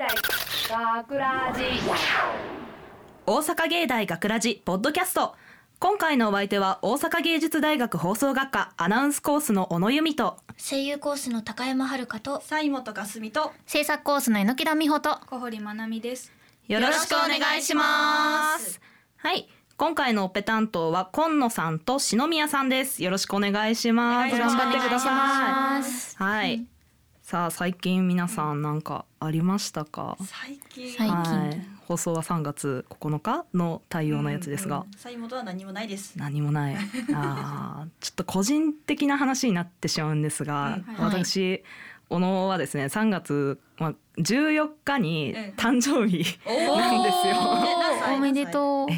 大学ラジ。大阪芸大学ラジポッドキャスト。今回のお相手は大阪芸術大学放送学科アナウンスコースの小野由美と声優コースの高山遥と西本かすみと制作コースの榎田美穂と小堀まなみです。よろしくお願いします。はい今回のオペ担当は今野さんと篠宮さんです。よろしくお願いします。頑張ってくださます。いはいさあ最近皆さんなんかありましたか？最近。はい。放送は3月9日の対応のやつですが、西本は何もないです。何もない。あーちょっと個人的な話になってしまうんですが、うんはい。私小野はですね3月、まあ、14日にうん誕生日おなんですよ。おめでとう。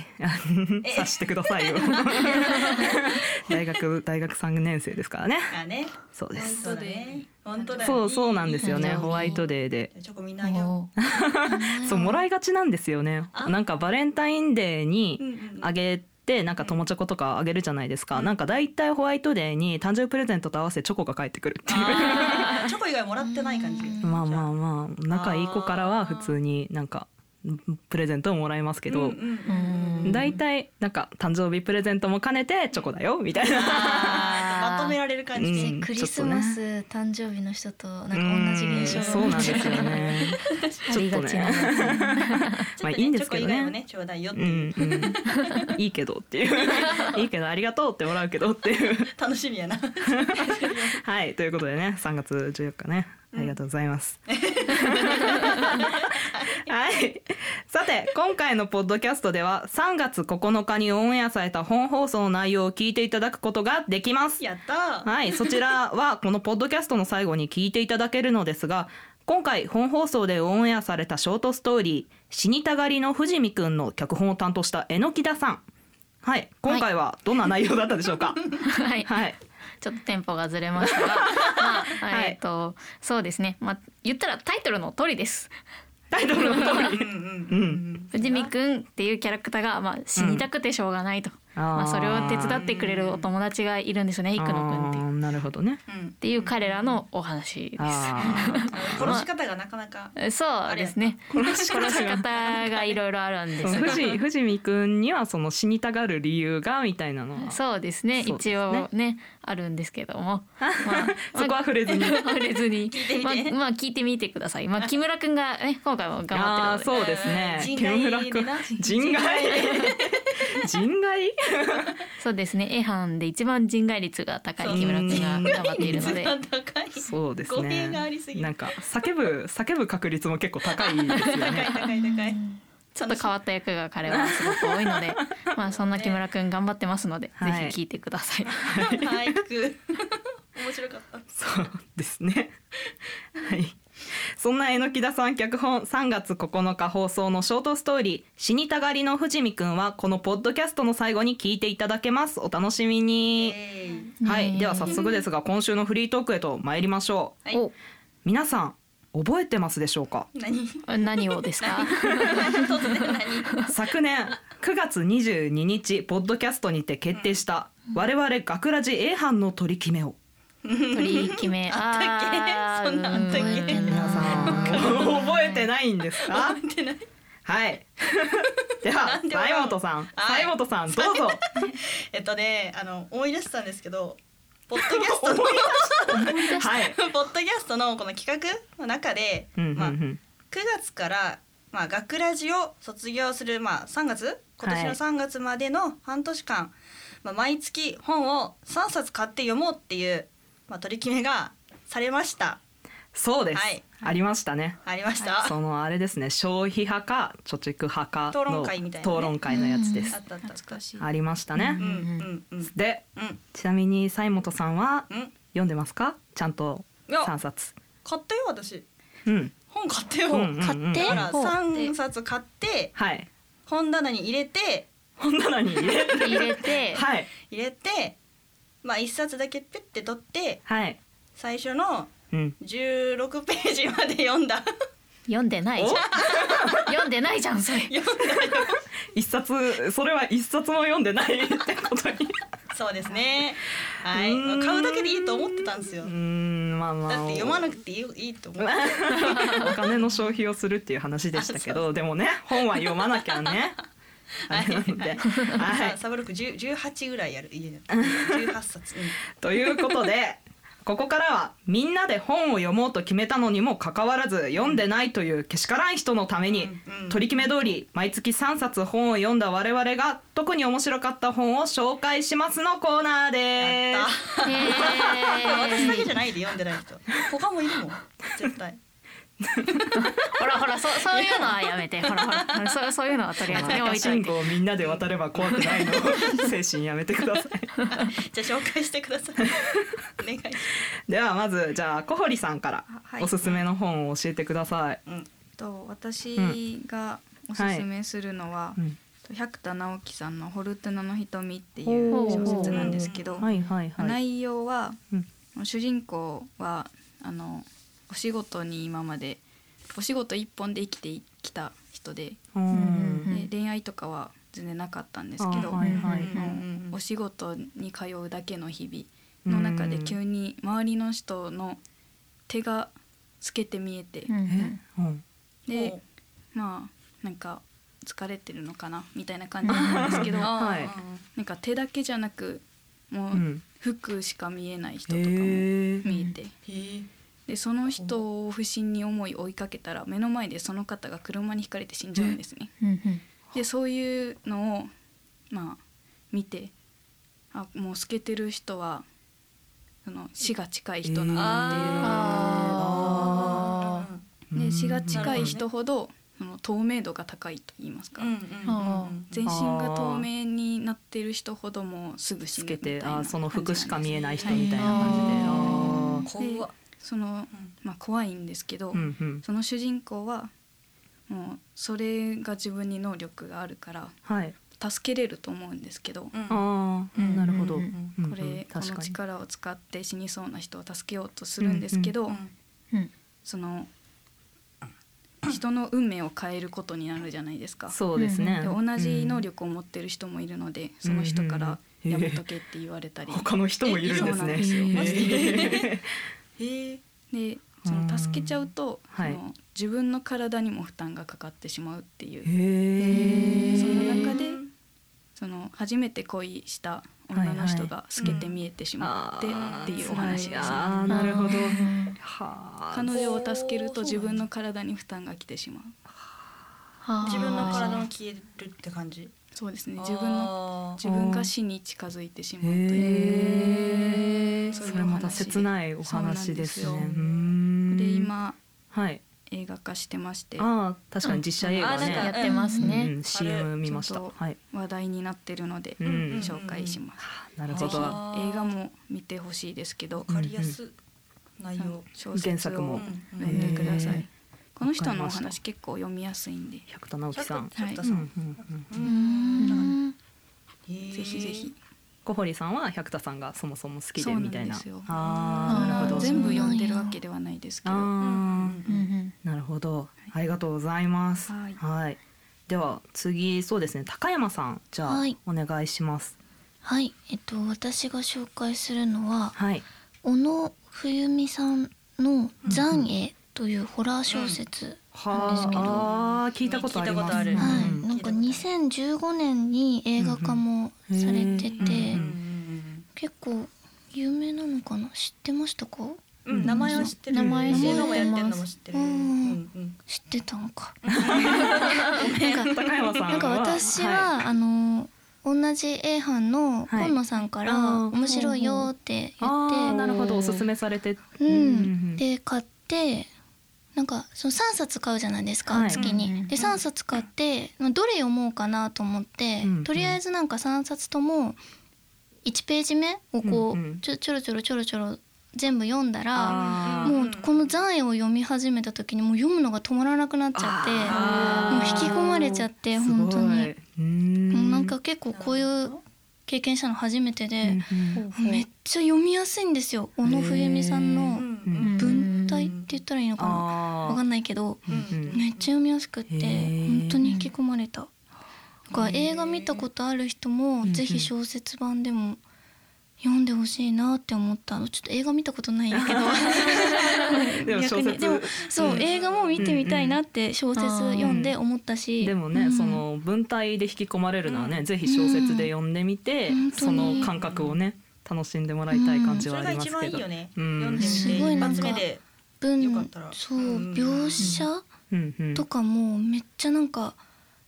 察してくださいよ。大学大学3年生ですからね。あね。そうです。本当だね。本当だよ。そうそうなんですよね。ホワイトデーで。チョコみんなあげよ。おー。そうもらいがちなんですよね。あ。なんかバレンタインデーにあげてなんか友チョコとかあげるじゃないですか、なんかだいたいホワイトデーに誕生日プレゼントと合わせてチョコが返ってくるっていう。チョコ以外もらってない感じ。まあまあまあ仲いい子からは普通になんかプレゼントをもらいますけど、うんうんうんうん。だいたいなんか誕生日プレゼントも兼ねてチョコだよみたいな。まとめられる感じ。うで。んクリスマス、誕生日の人となんか同じ現象。うんそうなんですよね。ありがちょっとねまあいいんですけどね。ね、ちょうだいよってういう。んうん、いいけどっていう。いいけどありがとうってもらうけどっていう。楽しみやな。はいということでね3月14日ね。ありがとうございます、はい。さて今回のポッドキャストでは3月9日にオンエアされた本放送の内容を聞いていただくことができます。やったー。はいそちらはこのポッドキャストの最後に聞いていただけるのですが今回本放送でオンエアされたショートストーリー「死にたがりの藤見くん」の脚本を担当した榎木田さん。はい今回はどんな内容だったでしょうか？はい。はい。ちょっとテンポがずれましたが、まあ、はい。えっ、と、そうですね。まあ、言ったらタイトルの通りです。タイトルの通りうん。藤見くんっていうキャラクターが、まあ、死にたくてしょうがないと。まあ、それを手伝ってくれるお友達がいるんですよね、生野くんっていう。なるほどねうんっていう彼らのお話です。あ殺し方がなかなか。そうですね。殺し方がいろいろあるんですが。藤藤見くんにはその死にたがる理由がみたいなのはそうですね。ね一応ねあるんですけども、まあそこは触れずに触れずに聞いてみてまあ、まあ聞いてみてください。まあ木村くんがね今回も頑張ってるので。そうですね人木村くん人外 人外？そうですね。A 班で一番人外率が高い木村くんが頑張っているので。高い。そうです語弊があねりすぎるなんか叫ぶ叫ぶ確率も結構高いですよ高いね高い高い。ちょっと変わった役が彼はすごく多いので、まあそんな木村くん頑張ってますので、はいぜひ聞いてください。俳句。面白かった。そうですねはいそんな榎木田さん脚本3月9日放送のショートストーリー「死にたがりの藤見くん」はこのポッドキャストの最後に聞いていただけます。お楽しみに、えはい。では早速ですが今週のフリートークへと参りましょう。はい。お、皆さん覚えてますでしょうか？何？何をですか？昨年9月22日ポッドキャストにて決定した我々学ラジ A 班の取り決めを取り決め。あったっけそんなんあったっけ 覚えてないんですか？覚えてない。はい。では西本さん。はい。西本さんどうぞ。えっとね、あの思い出したんですけど、ポッドキャストのはい。ポッドキャストのこの企画の中で、うんうんうまあ9ん月からまあ学ラジを卒業するまあ3月？今年の3月までの半年間、まあ毎月本を3冊買って読もうっていうまあ取り決めがされました。そうです、はい。ありましたね。ありました。そのあれですね。消費派か貯蓄派かの討論会みたいなね。討論会のやつです。あったあったあった。しい。ありましたね。うんうんうんでうん。ちなみに西本さんはうん。読んでますか？ちゃんといや3冊。買ったよ私。うん。本買ったよ。うんうんうん買って。だから本3冊買って。はい。本棚に入れて。本棚に入れ入れて、はい。入れてまあ1冊だけピュッて取ってはい最初のうん16ページまで読んだ読んでないじゃん。読んでないじゃんそれ。読んだ一冊それは一冊も読んでないってことにそうですね。はい、うーん買うだけでいいと思ってたんですようー。んまあまあだって読まなくていいいいと思う。お金の消費をするっていう話でしたけどでもね本は読まなきゃね。あれなんではいさサブロック十十八ぐらいやる家で。十八冊。うんということでここからはみんなで本を読もうと決めたのにもかかわらず読んでないというけしからん人のためにうんうん取り決め通り毎月3冊本を読んだ我々が特に面白かった本を紹介しますのコーナーです。私だけじゃないで読んでない人。他もいるもん。絶対。ほらほらそそういうのはやめてほらほらそうそういうのはとりあえずね置いといて信号をみんなで渡れば怖くないの 精神やめてください。じゃあ紹介してください。お願い。ではまずじゃあ小堀さんからはいおすすめの本を教えてください。と私がおすすめするのは、うん百田直樹さんの「ホルトゥナの瞳」っていう小説なんですけど、はいはいはい。内容は、うん主人公はあのお仕事に今までお仕事一本で生きてきた人で,、うんで恋愛とかは全然なかったんですけど、あはいはいもうお仕事に通うだけの日々の中で急に周りの人の手が透けて見えて、でまあなんか疲れてるのかなみたいな感じなんですけど はい。なんか手だけじゃなくもううん。服しか見えない人とかも見えて。でその人を不審に思い追いかけたら目の前でその方が車にひかれて死んじゃうんですね。でそういうのをまあ見てあもう透けてる人はその死が近い人なんだっていうあで死が近い人ほどその透明度が高いと言いますか、うんうんうんうん。全身が透明になってる人ほどもうすぐ死つぬみたいなけてあその服しか見えない人はいみたいな感じで。怖っ。その、まあ、怖いんですけど、うんうん。その主人公はもうそれが自分に能力があるからはい。助けれると思うんですけど、うん。ああなるほど。うんうん。うんこれこの。力を使って死にそうな人を助けようとするんですけど、うんうんその人の運命を変えることになるじゃないですか。そうですね。で同じ能力を持ってる人もいるので、その人からうん。やめとけって言われたり、他の人もいるんですね。でその助けちゃうと、はい。その自分の体にも負担がかかってしまうっていう。その中でその初めて恋した女の人が透けて見えてしまってっていうお話です、あーなるほど。うんはあ。彼女を助けると自分の体に負担が来てしまう。はあ自分の体も消えるって感じ？そうですね。自分のの自分が死に近づいてしまうという。それまた切ないお話ですね。で今はい。映画化してまして。ああ確かに実写映画ね。やってますね。うん。CM 見ました。はい。話題になってるのでうん。紹介します、なるほど。映画も見てほしいですけど。わかりやすい内容。小原説を作も。読んでくださいこの人のお話結構読みやすいんで。百田直樹さん。はい百田さん。ぜひぜひ。小堀さんは百田さんがそもそも好きでみたいな。ああなるほど。全部読んでるわけではないですけどなるほど。ありがとうございます。はい。はい。では次そうですね。高山さん。じゃあ、はい。お願いします。はい、えっと私が紹介するのははい。小野冬美さんの「残影」というホラー小説なんですけど、はあ聞いたことあります。はい、うん。なんか2015年に映画化もされてて、結構有名なのかな？知ってましたか？うん。名前は知ってる。名前知ってます。映画もやってるのも知ってる。うんうん知ってたのかなんか。高山さんは？なんか私は、あの同じ A 班のはい今野さんから面白いよって言って、ああなるほど。おすすめされて。うん、で買ってなんかその3冊買うじゃないですか、はい。月に。で3冊買ってまあどれ読もうかなと思って、うんとりあえずなんか3冊とも1ページ目をこう、うんうん。ちょちょろちょろちょろちょろ全部読んだらもうこの残影を読み始めた時にもう読むのが止まらなくなっちゃってもう引き込まれちゃって本当に。ん。なんか結構こういう経験したの初めてで、うんめっちゃ読みやすいんですよ小野冬美さんのうん。文体って言ったらいいのかな？あわかんないけどうんめっちゃ読みやすくって本当に引き込まれた。だから映画見たことある人もぜひ小説版でも読んでほしいなって思ったの。ちょっと映画見たことないんやけど。でも小説逆にでもそう、映画も見てみたいなって小説読んで思ったし、でもね、うん。その文体で引き込まれるのはね、ぜひ小説で読んでみて、うん。その感覚をね楽しんでもらいたい感じはあそれが一りますけど。番いいよね、うん。読んでみてすごい一なんか発目で文よかったら。そううん。描写？とかもめっちゃなんか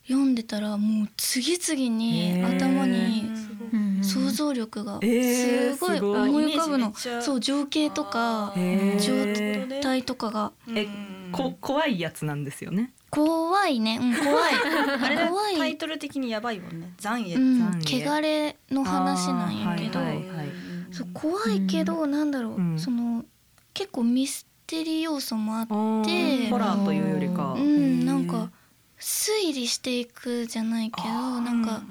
読んでたらもう次々に頭にうん想像力がえーすごい。思い浮かぶの。そう情景とか状態とかが。えこ怖いやつなんですよね。怖いね、うん、怖い。あれだ。怖いタイトル的にやばいもんね。残影、汚れの話なんやけど、怖いけど、なんだろう、うん。その結構ミステリー要素もあってホラーというよりか。うんなんか推理していくじゃないけどなんか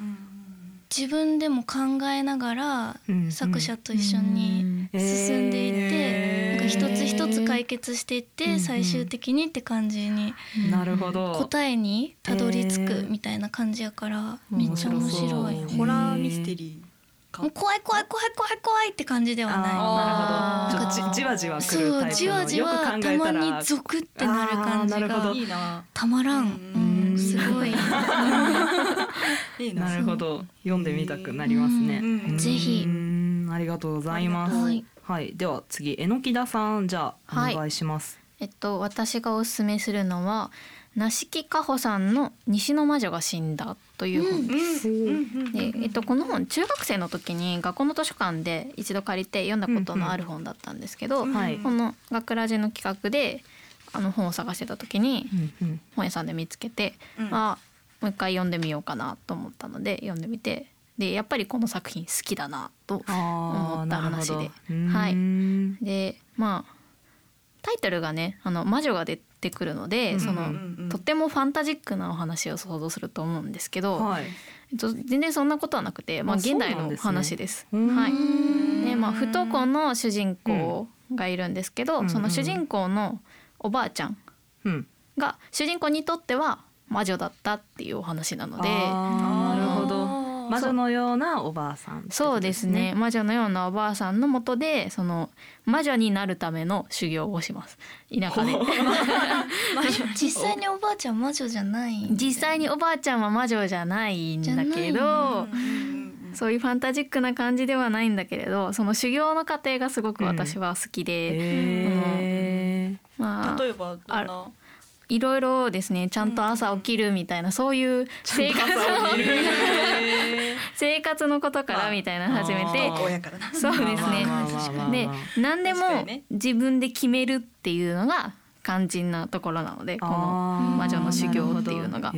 自分でも考えながらうん作者と一緒に進んでいって、なんか一つ一つ解決していって、最終的にって感じになるほど。答えにたどり着くみたいな感じやからめっちゃ面白い。ホラーミステリーか。う怖い怖い怖い怖い怖いって感じではない。なるほど。じじわじわくるそうタイプのじわじわたまにゾクってなる感じが。あーなるほど。いいなたまらん、すごい。いいななるほど。読んでみたくなりますね。ぜひ。ありがとうございます。はい。はい、では次榎木田さん。じゃあはい。お願いします。えっと私がおすすめするのは梨木かほさんの西の魔女が死んだという本です。でえっと、この本中学生の時に学校の図書館で一度借りて読んだことのある本だったんですけど、はい。この学ラジの企画であの本を探してた時にうんうん。本屋さんで見つけて、うん。あもう一回読んでみようかなと思ったので読んでみてでやっぱりこの作品好きだなと思った話で。はい。でまあタイトルがねあの魔女が出てくるので、うんその、とってもファンタジックなお話を想像すると思うんですけど、はい。えっと、全然そんなことはなくて、まあ、あ現代の話です。はいでまあ、不登校の主人公がいるんですけど、うんその主人公のおばあちゃん。が主人公にとっては魔女だったっていうお話なので。魔女のようなおばあさんってこと。そうですね。魔女のようなおばあさんのもとでその魔女になるための修行をします。田舎で。実際におばあちゃん魔女じゃない実際におばあちゃんは魔女じゃないんだけどそういうファンタジックな感じではないんだけれどその修行の過程がすごく私は好きで、へまあ例えばどんな、いろいろですねちゃんと朝起きるみたいなそういう生活生活のことからみたいなの始めてそうですね。で何でも自分で決めるっていうのが肝心なところなのでこの魔女の修行っていうのが。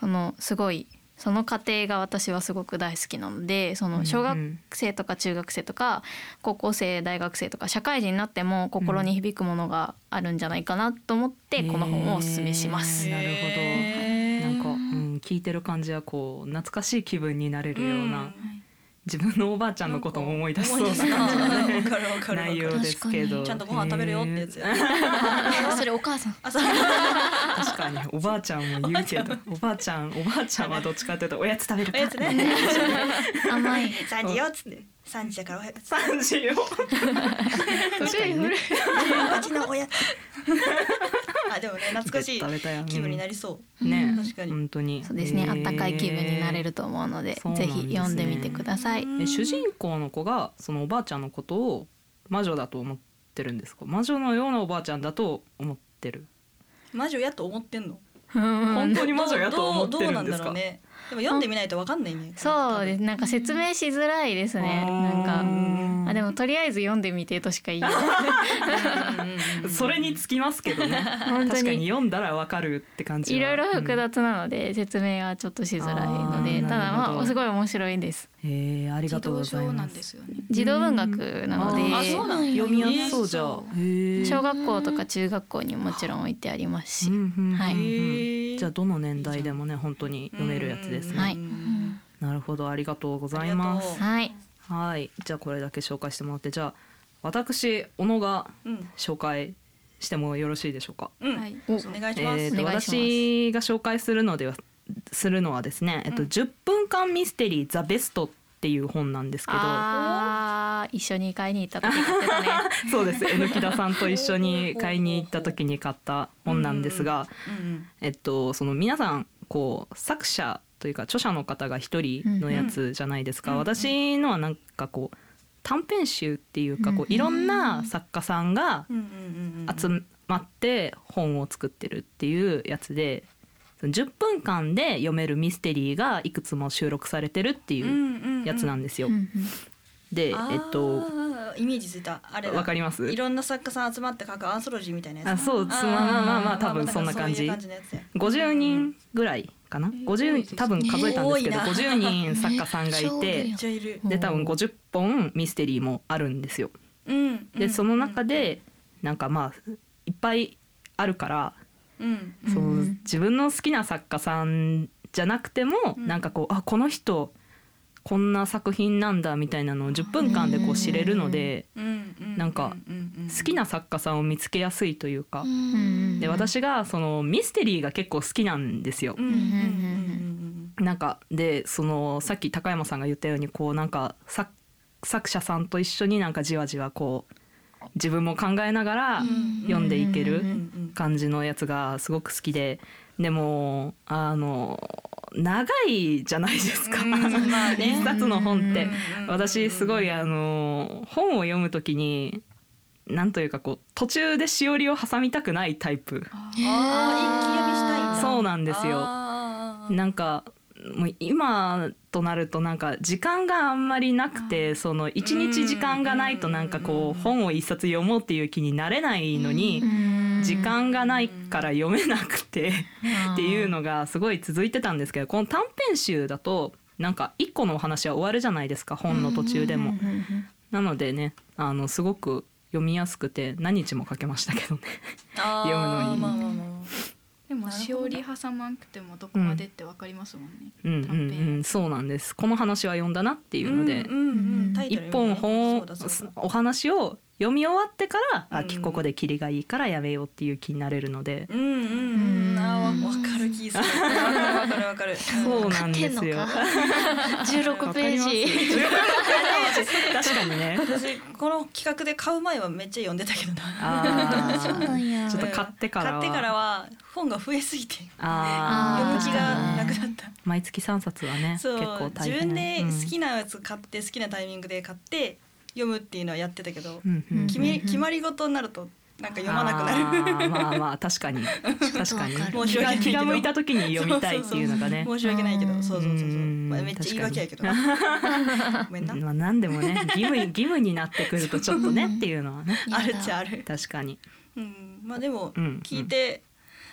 そのすごいその過程が私はすごく大好きなのでその小学生とか中学生とか高校生大学生とか社会人になっても心に響くものがあるんじゃないかなと思ってこの本をおすすめします。なるほど。なんか、うん、聞いてる感じはこう懐かしい気分になれるような、自分のおばあちゃんのことも思い出しそうな内容ですけど。ちゃんとご飯食べるよってやつや。それお母さん。確かに。おばあちゃんも言うけど、おばあちゃん。おばあちゃんはどっちかというとおやつ食べるかおやつね。甘い。三時よっつって。三時だからおやつ。三時よ。確かにね。うち のおやつ あでもね懐かしい気分になりそう。ね、確かに。本当に。そうですね、あったかい気分になれると思うのでぜひ読んでみてください。え主人公の子がそのおばあちゃんのことを魔女だと思ってるんですか？魔女のようなおばあちゃんだと思ってる。魔女やと思ってんの？本当に魔女やと思ってどうどうなんるんですか？だろうねでも読んでみないとわかんないね。そうです。なんか説明しづらいですね。なんか。あでもとりあえず読んでみてとしか言いないそれにつきますけどね。本当確かにに読んだらわかるって感じは。いろいろ複雑なので説明がちょっとしづらいので、ただまあすごい面白いです。えありがとうございます。んですよね。児童文学なので読みやすそうじゃ小学校とか中学校にもちろん置いてありますし、うんうんうんうんはい。じゃあどの年代でもね本当に読めるやつですね、はい。なるほど。ありがとうございます。はいはい。じゃあこれだけ紹介してもらってじゃあ私小野がうん。紹介してもよろしいでしょうか？うん。はい。お願いします。えー私が紹介するのではするのはですね、えっとうん。10分間ミステリーザベストっっていう本なんですけど。あー一緒に買いに行った時買ってたね。そうです。榎木田さんと一緒に買いに行った時に買った本なんですが、うん。えっとその皆さんこう作者というか著者の方が一人のやつじゃないですか、うんうん私のはなんかこう短編集っていうかこういろんな作家さんが集まって本を作ってるっていうやつでその10分間で読めるミステリーがいくつも収録されてるっていうやつなんですよ。でえっとイメージついた。あれだ。わかります？いろんな作家さん集まって書くアンソロジーみたいなやつ。あそうまあまあまあまあ多分まそんな感じ。そういう感じのやつや。50人ぐらいかな？50多分数えたんですけどえー多い50人作家さんがいて で多分50本ミステリーもあるんですよ。うん。でその中でなんかまあいっぱいあるからうん。そううん。自分の好きな作家さんじゃなくても、うん。なんかこうあこの人こんな作品なんだみたいなのを10分間でこう知れるので、なんか好きな作家さんを見つけやすいというか、んで私がそのミステリーが結構好きなんですよ。なんかでそのさっき高山さんが言ったようにこうなんか作作者さんと一緒になんかじわじわこう自分も考えながら読んでいける感じのやつがすごく好きででもあの長いじゃないですか、うんまあね。一冊の本って。うん私すごいあの本を読むときになんというかこう途中でしおりを挟みたくないタイプ。あそうなんですよ。なんかもう今となるとなんか時間があんまりなくてその一日時間がないとなんかこう本を一冊読もうっていう気になれないのに時間がないから読めなくてっていうのがすごい続いてたんですけどこの短編集だとなんか一個のお話は終わるじゃないですか本の途中でも。なのでねあのすごく読みやすくて何日もかけましたけどね。読むのに。まあまあまあ。でもしおり挟まんくてもどこまでってわかりますもんね、うんうんうん、そうなんです。この話は読んだなっていうので、うんうんうん本本お話を読み終わってから、あうん。ここでキリがいいからやめようっていう気になれるので、うんうんうん。あーわわかる気する。わかるわかる。わかるそうなんですよ。十六ページ。確かにね。私この企画で買う前はめっちゃ読んでたけどな。あそうーなんや。ちょっと買ってからは。買ってからは本が増えすぎて読む気がなくなった。毎月三冊はね結そう。構大変。自分で好きなやつ買って好きなタイミングで買って読むっていうのはやってたけど、うんうんうん決め決まり事になるとなんか読まなくなる。あーまあまあ 確かに確かにちょっとわかる気が向いた時に読みたいっていうのがね。申し訳ないけど、そうそうそうそう。うんまあ、めっちゃ言い訳やけど。ごめんな。まあ何でもね義務義務になってくるとちょっとねっていうのはね あるっちゃある。確かに。うん、まあでもうん聞いて、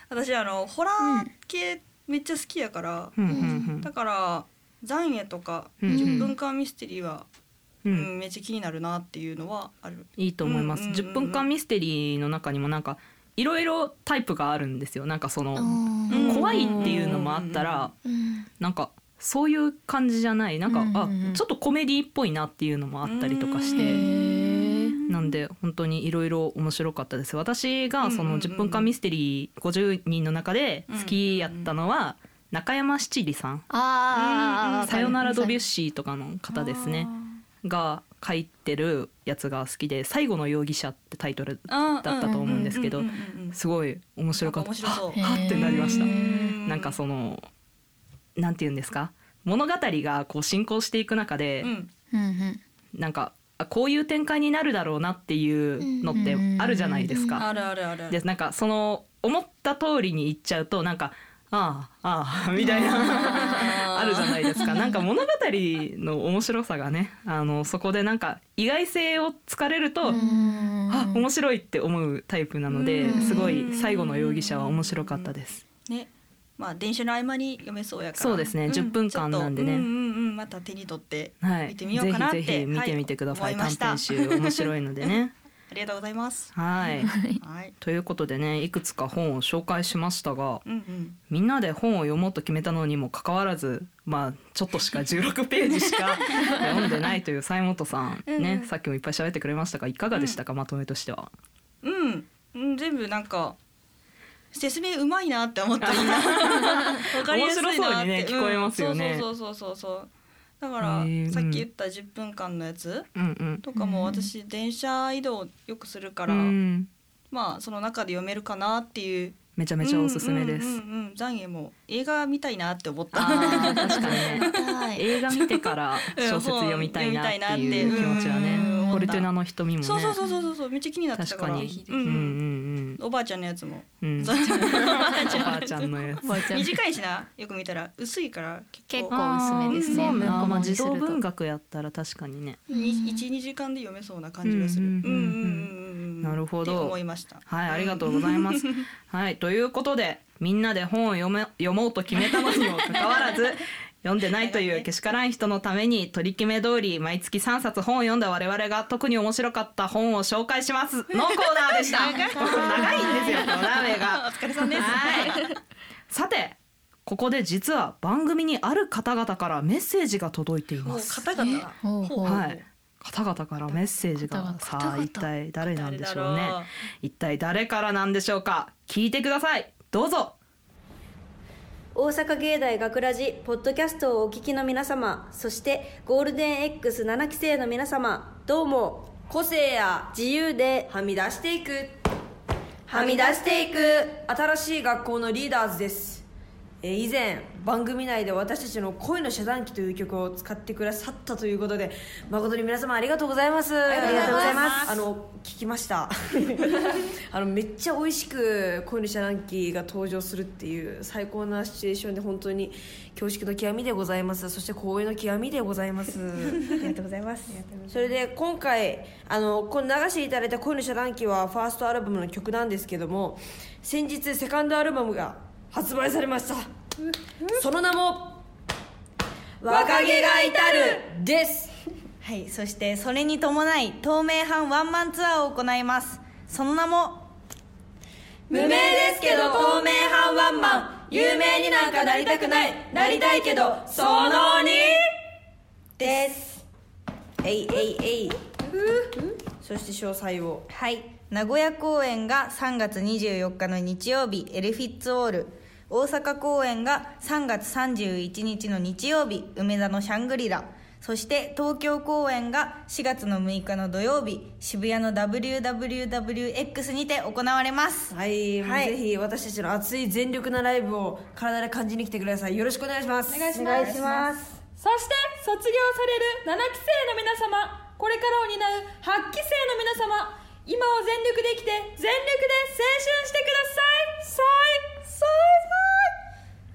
私あのホラー系めっちゃ好きやから、うんうんだから残影とかうん10分間ミステリーは、ううんんめっちゃ気になるなっていうのはある。いいと思います。うんうんうん10分間ミステリーの中にもなんかいろいろタイプがあるんですよ。なんかそのうん怖いっていうのもあったらうんなんかそういう感じじゃない。なんかあうんうんうん。ちょっとコメディっぽいなっていうのもあったりとかしうて。んなんで本当にいろいろ面白かったです。私がそのうんうんうん。10分間ミステリー50人の中で好きやったのは中山七里さん。あ「さよならドビュッシー」とかの方ですねが書いてるやつが好きで「最後の容疑者」ってタイトルだだったと思うんですけどすごい面白かった。はっってなりました。へなんかそのなんて言うんですか？物語がこう進行していく中で、うん。なんかあこういう展開になるだろうなっていうのってあるじゃないですか。あるあるある。でなんかその思った通りに言っちゃうとなんかああああみたいなあるじゃないですか。なんか物語の面白さがねあのそこでなんか意外性をつかれると、あ面白いって思うタイプなのでうん。すごい最後の容疑者は面白かったです。ね。まあ電車の合間に読めそうやから。そうですね。10分間なんでね。うんうんうんまた手に取ってはい、見てみようかなって。ぜひぜひ見てみてください、はい。短編集面白いのでね。ありがとうございます。はい。はい。ということでねいくつか本を紹介しましたがうんうん。みんなで本を読もうと決めたのにもかかわらずまあちょっとしか16ページしか 読んでないという西本さんうんねさっきもいっぱい喋ってくれましたがいかがでしたか、まとめとしては？うん、うん、全部なんか説明うまいなって思ったみんな。わかりやすいなって。面白そうにね聞こえますよね。うん。そうそうそうそうそうだからさっき言った10分間のやつとかも私電車移動よくするから、うん。まあその中で読めるかなっていうめちゃめちゃおすすめです。うんうんうんうん残影も映画見たいなって思った。確かに 映画見てから小説読みたいなっていう気持ちはね。うんフォルテュナの瞳もね。そうそうそうそうそうめっちゃ気になってたから。確かに。うんうんうんおばあちゃんのやつも。うん。おばあちゃんのやつ。短いしなよく見たら薄いから結構。構薄めですね。まあ児童文学やったら確かにね。一二時間で読めそうな感じがする。うんうんうんうんうん。なるほど。思いました。はい。ありがとうございます。はいということでみんなで本を読め読もうと決めたのにもかかわらず読んでないというけしからん人のために取り決め通り毎月3冊本を読んだ我々が特に面白かった本を紹介しますのコーナーでした 長いんですよこのラーメンがお疲れ様です。はい。さて、ここで実は番組にある方々からメッセージが届いています。方々。はい。方々からメッセージがさあ一体誰なんでしょうね一体誰からなんでしょうか聞いてくださいどうぞ大阪芸大学ラジポッドキャストをお聞きの皆様そしてゴールデン X7 期生の皆様どうも個性や自由ではみ出していく。はみ出していく。新しい学校のリーダーズです。えー以前番組内で私たちの恋の遮断機という曲を使ってくださったということで誠に皆様ありがとうございます。ありがとうございます。あの聞きました。あのめっちゃ美味しく恋の遮断機が登場するっていう最高なシチュエーションで本当に恐縮の極みでございます。そして光栄の極みでございます。ありがとうございます。それで今回あのこの流していただいた恋の遮断機はファーストアルバムの曲なんですけども先日セカンドアルバムが発売されました。その名も「若気が至る」です。はい、そしてそれに伴い透明版ワンマンツアーを行います。その名も無名ですけど透明版ワンマン。有名になんかなりたくない。なりたいけどその2です。えいえいえい。そして詳細を。はい。名古屋公演が3月24日の日曜日エレフィッツオール大阪公演が3月31日の日曜日梅田のシャングリラ。そして東京公演が4月の6日の土曜日渋谷の WWWX にて行われます。はい、はい。ぜひ私たちの熱い全力なライブを体で感じに来てください。よろしくお願いします。お願いします。そして卒業される7期生の皆様。これからを担う8期生の皆様。今を全力で生きて全力で青春してください。さいさ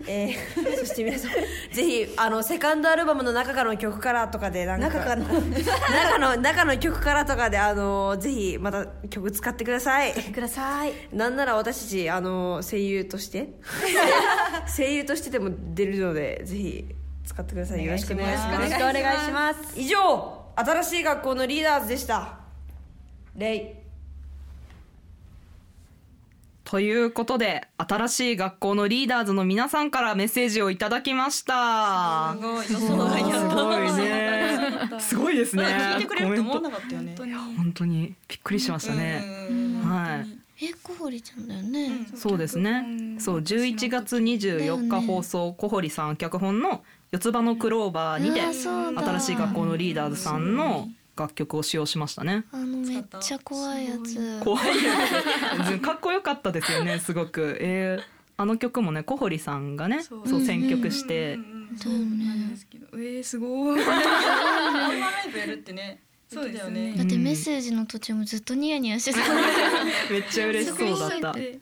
えー、そして皆さんぜひあのセカンドアルバムの中からの曲からとかでなんか中から。の中の中の曲からとかであのぜひまた曲使ってください。ください。なんなら私たちあの声優として 声優としてでも出るのでぜひ使ってください。よろしくお願いします。よろしくお願いします。以上新しい学校のリーダーズでした。レイということで新しい学校のリーダーズの皆さんからメッセージをいただきました。すごい。すごいね。すごい。ですね聞いてくれると思わなコかったよね。本当にびっくりしましたね。はい。え小堀ちゃんだよね、そうですね。そう、11月24日放送、小堀さん脚本の四つ葉のクローバーにて、新しい学校のリーダーズさんの楽曲を使用しましたね。あのめっちゃ怖いやつ。怖い。やつ。かっこよかったですよね、すごく。えーあの曲もね、小堀さんがね、そそうう選曲して、そうなんですけど。えー、すごい。ワンマンライブやるってね。そうですよね。だってメッセージの途中もずっとニヤニヤしてた。めっちゃ嬉しそうだった。で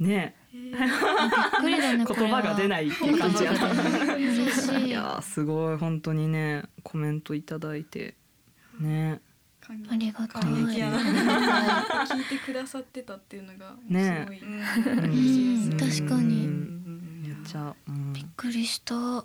ね、びっくりだねこれは。言葉が出ないっていう感じや。嬉しい。いやーすごい。本当にねコメントいただいてね。感ありがたい感激。やな聞いてくださってたっていうのがねすごい、うん。確かに。うん。めっちゃ、うん。びっくりした。も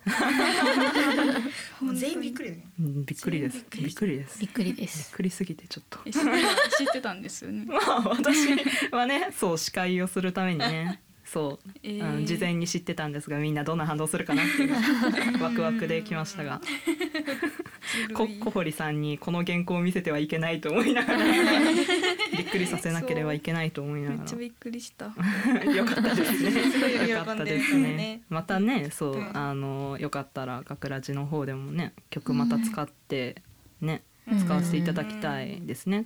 う全員びっくりだね。うんびっくりです。びっくり。です。びっくりでびっすくりすぎてちょっと。え知ってた知ってたんですよね。まあ私はねそう司会をするためにねそう、えー。うん事前に知ってたんですがみんなどんな反応するかなっていうワクワクできましたが こ小堀さんにこの原稿を見せてはいけないと思いながら びっくくりさせなければいけないと思いながらめっちゃびっくりした。よかったですね。よかったですねね。またね、そう、うんあのよかったら学ラジの方でもね、曲また使ってね、うん使わせていただきたいですね。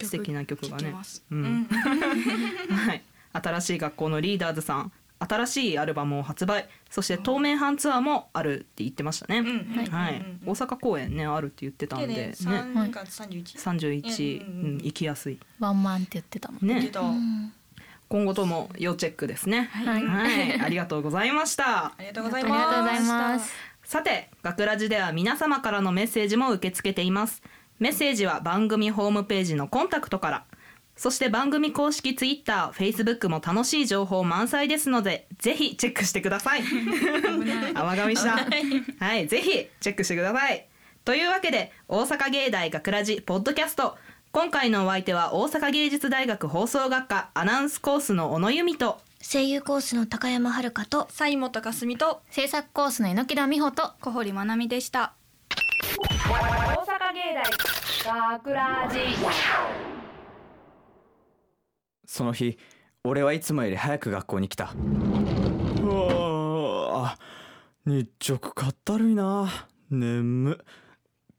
素敵な曲がねはい。新しい学校のリーダーズさん、新しいアルバムを発売、そして東名阪ツアーもあるって言ってましたね。うんはいうん。大阪公演ねあるって言ってたんででねね。三月三十一。三十一、ううんん、行きやすい。ワンマンって言ってたもん。ね今後とも要チェックですね。はいはい、ありがとうございました。ありがとうござい。ます。さて、学ラジでは皆様からのメッセージも受け付けています。メッセージは番組ホームページのコンタクトから。そして番組公式ツイッター、フェイスブックも楽しい情報満載ですので、ぜひチェックしてください。甘噛みした。はい、ぜひチェックしてください。というわけで、大阪芸大学ラジポッドキャスト。今回のお相手は大阪芸術大学放送学科アナウンスコースの小野由美と、声優コースの高山遥と西本かすみと制作コースの榎田美穂と小堀まなみでした。大阪芸大学ラジその日俺はいつもより早く学校に来た。うわ日直かったるいな。眠。っ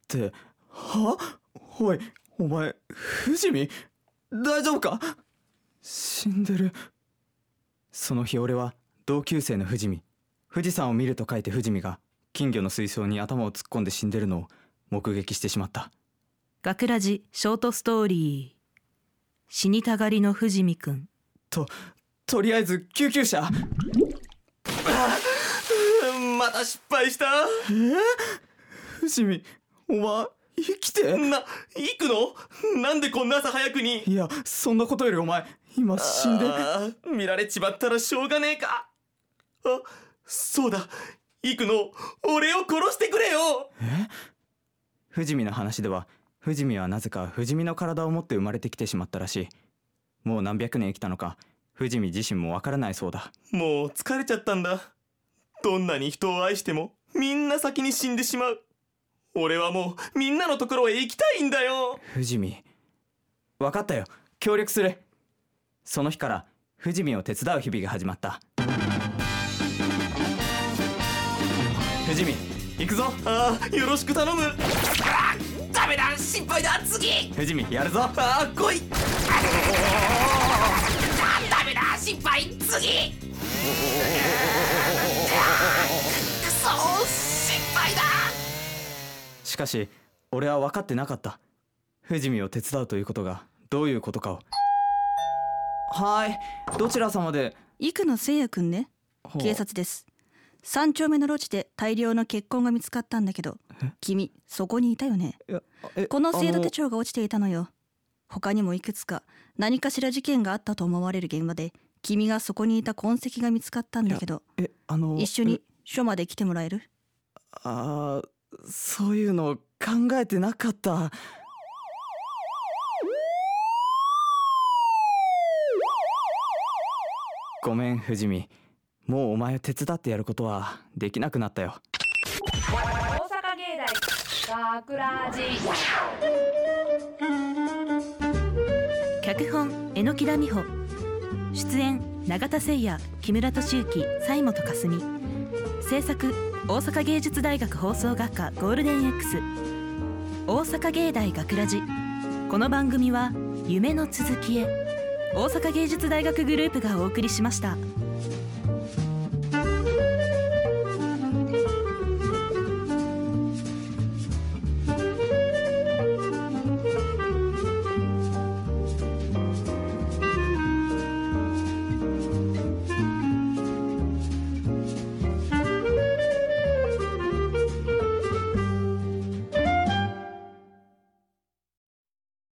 て。は？おいお前藤見？大丈夫か？死んでる。その日俺は同級生の藤見。富士山を見ると書いて藤見が金魚の水槽に頭を突っ込んで死んでるのを目撃してしまった。学ラジショートストーリー。死にたがりの藤見くん。ととりあえず救急車。あまた失敗した？え？藤見お前生きて？な、行くの？なんでこんな朝早くに？いやそんなことよりお前今死んで？見られちまったらしょうがねえか。あ、そうだ。行くの？俺を殺してくれよ。藤見の話では藤見はなぜか藤見の体を持って生まれてきてしまったらしい。もう何百年生きたのか藤見自身もわからないそうだ。もう疲れちゃったんだ。どんなに人を愛してもみんな先に死んでしまう。俺はもうみんなのところへ行きたいんだよ。藤見分かったよ。協力する。その日から藤見を手伝う日々が始まった。藤見行くぞ。ああよろしく頼むダメだ心配だ次。藤見やるぞ。ああ来い。ダメだ心配次。くそ心配だ。しかし俺は分かってなかった。藤見を手伝うということがどういうことかを。はい。どちら様で？生野聖也くんね。警察です三丁目の路地で大量の血痕が見つかったんだけど君そこにいたよね？この制度あ手帳が落ちていたのよ。他にもいくつか何かしら事件があったと思われる現場で君がそこにいた痕跡が見つかったんだけどえあの一緒に署まで来てもらえる？あーそういうの考えてなかった。ごめん藤見もうお前を手伝ってやることはできなくなったよ。大阪芸大学ラジ脚本榎田美穂出演永田誠也木村敏之西本かすみ制作大阪芸術大学放送学科ゴールデン X 大阪芸大学ラジ。この番組は夢の続きへ。大阪芸術大学グループがお送りしました。